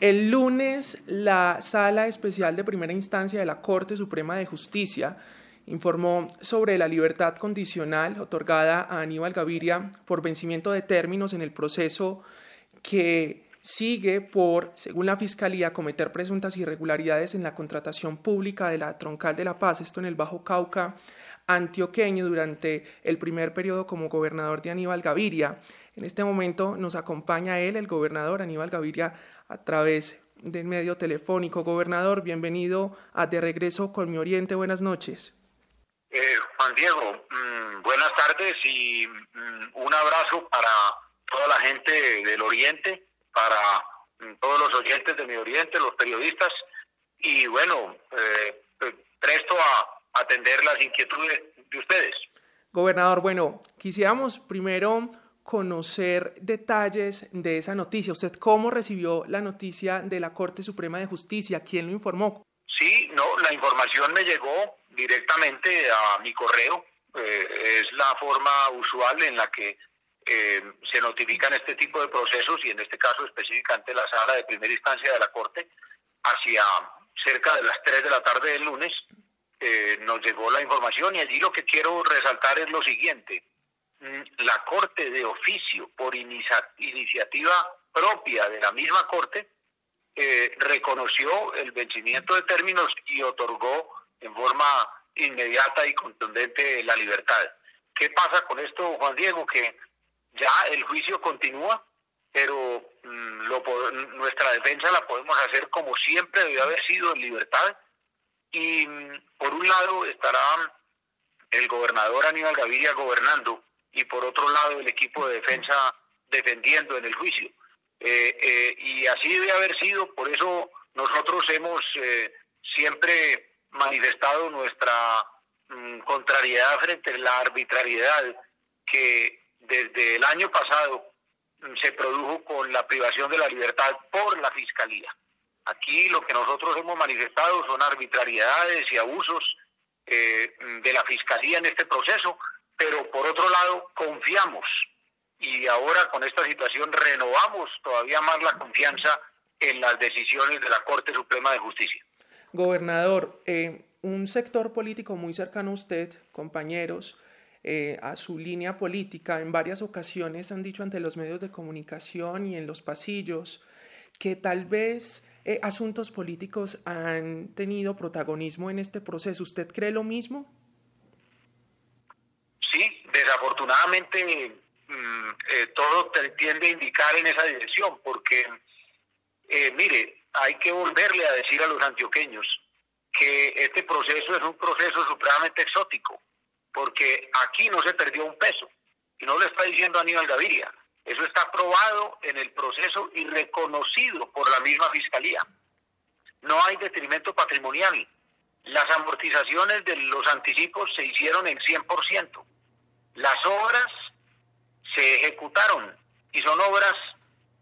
El lunes, la Sala Especial de Primera Instancia de la Corte Suprema de Justicia informó sobre la libertad condicional otorgada a Aníbal Gaviria por vencimiento de términos en el proceso que sigue por, según la Fiscalía, cometer presuntas irregularidades en la contratación pública de la Troncal de la Paz, esto en el Bajo Cauca antioqueño durante el primer periodo como gobernador de Aníbal Gaviria. En este momento nos acompaña él, el gobernador Aníbal Gaviria, a través del medio telefónico. Gobernador, bienvenido a De Regreso con mi Oriente. Buenas noches. Eh, Juan Diego, mm, buenas tardes y mm, un abrazo para toda la gente del Oriente, para mm, todos los oyentes de mi Oriente, los periodistas y bueno, eh, eh, presto a atender las inquietudes de ustedes. Gobernador, bueno, quisiéramos primero conocer detalles de esa noticia. ¿Usted cómo recibió la noticia de la Corte Suprema de Justicia? ¿Quién lo informó? Sí, no, la información me llegó directamente a mi correo. Eh, es la forma usual en la que eh, se notifican este tipo de procesos y en este caso específicamente la sala de primera instancia de la Corte hacia cerca de las 3 de la tarde del lunes eh, nos llegó la información y allí lo que quiero resaltar es lo siguiente. Mm, la Corte de oficio, por iniciativa propia de la misma Corte, eh, reconoció el vencimiento de términos y otorgó en forma inmediata y contundente la libertad. ¿Qué pasa con esto, Juan Diego? Que ya el juicio continúa, pero mm, nuestra defensa la podemos hacer como siempre debió haber sido en libertad. Y mm, por un lado estará el gobernador Aníbal Gaviria gobernando y por otro lado el equipo de defensa defendiendo en el juicio. Eh, eh, y así debe haber sido, por eso nosotros hemos eh, siempre manifestado nuestra mm, contrariedad frente a la arbitrariedad que desde el año pasado mm, se produjo con la privación de la libertad por la Fiscalía. Aquí lo que nosotros hemos manifestado son arbitrariedades y abusos de la Fiscalía en este proceso, pero por otro lado confiamos y ahora con esta situación renovamos todavía más la confianza en las decisiones de la Corte Suprema de Justicia. Gobernador, eh, un sector político muy cercano a usted, compañeros, eh, a su línea política, en varias ocasiones han dicho ante los medios de comunicación y en los pasillos que tal vez eh, asuntos políticos han tenido protagonismo en este proceso. ¿Usted cree lo mismo? Desafortunadamente mm, eh, todo tiende a indicar en esa dirección, porque, eh, mire, hay que volverle a decir a los antioqueños que este proceso es un proceso supremamente exótico, porque aquí no se perdió un peso, y no lo está diciendo Aníbal Gaviria, eso está aprobado en el proceso y reconocido por la misma Fiscalía. No hay detrimento patrimonial. Las amortizaciones de los anticipos se hicieron en 100%. Las obras se ejecutaron y son obras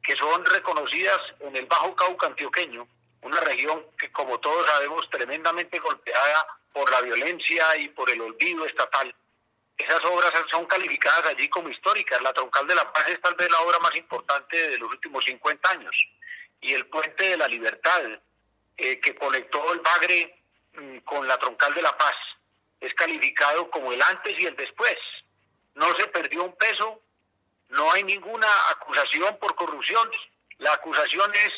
que son reconocidas en el Bajo Cauca antioqueño, una región que como todos sabemos tremendamente golpeada por la violencia y por el olvido estatal. Esas obras son calificadas allí como históricas. La Troncal de la Paz es tal vez la obra más importante de los últimos 50 años. Y el Puente de la Libertad, eh, que conectó el Bagre mm, con la Troncal de la Paz, es calificado como el antes y el después no se perdió un peso, no hay ninguna acusación por corrupción, la acusación es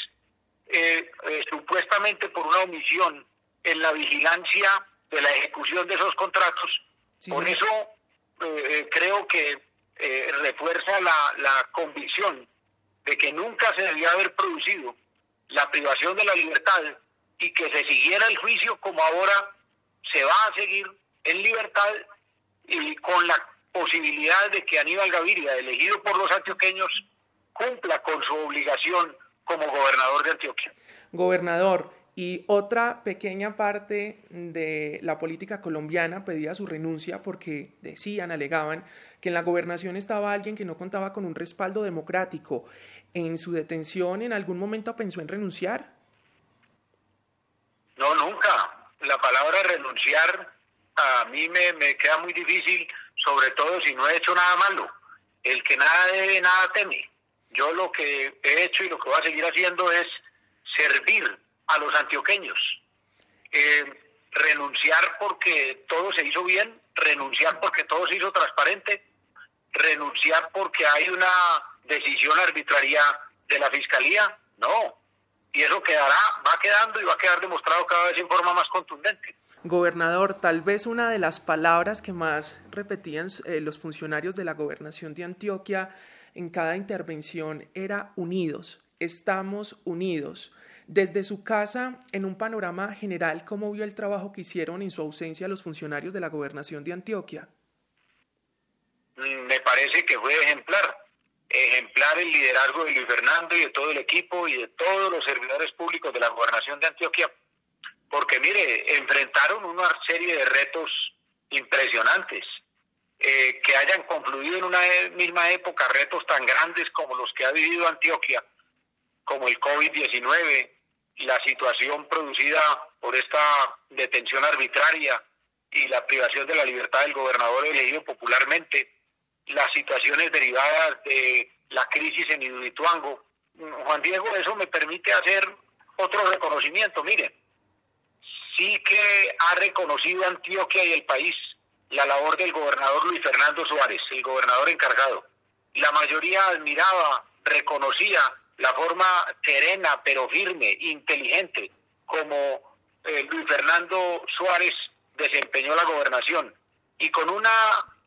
eh, eh, supuestamente por una omisión en la vigilancia de la ejecución de esos contratos. Por eso eh, creo que refuerza la, la convicción de que nunca se debía haber producido la privación de la libertad y que se siguiera el juicio como ahora se va a seguir en libertad y con la posibilidad de que Aníbal Gaviria, elegido por los antioqueños, cumpla con su obligación como gobernador de Antioquia. Gobernador, y otra pequeña parte de la política colombiana pedía su renuncia porque decían, alegaban, que en la gobernación estaba alguien que no contaba con un respaldo democrático. ¿En su detención en algún momento pensó en renunciar? No, nunca. La palabra renunciar a mí me, me queda muy difícil sobre todo si no he hecho nada malo. El que nada debe, nada teme. Yo lo que he hecho y lo que voy a seguir haciendo es servir a los antioqueños. Eh, renunciar porque todo se hizo bien, renunciar porque todo se hizo transparente, renunciar porque hay una decisión arbitraria de la Fiscalía, no. Y eso quedará, va quedando y va a quedar demostrado cada vez en forma más contundente. Gobernador, tal vez una de las palabras que más repetían eh, los funcionarios de la gobernación de Antioquia en cada intervención era unidos, estamos unidos. Desde su casa, en un panorama general, ¿cómo vio el trabajo que hicieron en su ausencia los funcionarios de la gobernación de Antioquia? Mm, me parece que fue ejemplar. Ejemplar el liderazgo de Luis Fernando y de todo el equipo y de todos los servidores públicos de la gobernación de Antioquia. Porque mire, enfrentaron una serie de retos impresionantes. Eh, que hayan concluido en una misma época retos tan grandes como los que ha vivido Antioquia, como el COVID-19, la situación producida por esta detención arbitraria y la privación de la libertad del gobernador elegido popularmente, las situaciones derivadas de la crisis en Iduituango. Juan Diego, eso me permite hacer otro reconocimiento. Miren, sí que ha reconocido Antioquia y el país la labor del gobernador Luis Fernando Suárez, el gobernador encargado. La mayoría admiraba, reconocía la forma serena, pero firme, inteligente, como eh, Luis Fernando Suárez desempeñó la gobernación. Y con una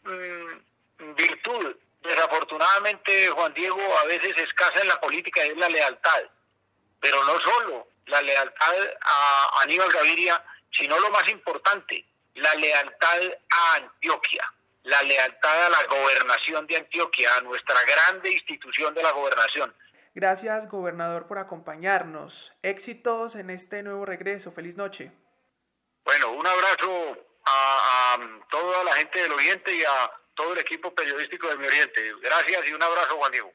mm, virtud, desafortunadamente, Juan Diego, a veces escasa en la política, es la lealtad. Pero no la lealtad a Aníbal Gaviria, sino lo más importante, la lealtad a Antioquia, la lealtad a la gobernación de Antioquia, a nuestra grande institución de la gobernación. Gracias, gobernador, por acompañarnos. Éxitos en este nuevo regreso. Feliz noche. Bueno, un abrazo a, toda la gente del Oriente y a todo el equipo periodístico del Mi Oriente. Gracias y un abrazo, Juan Diego.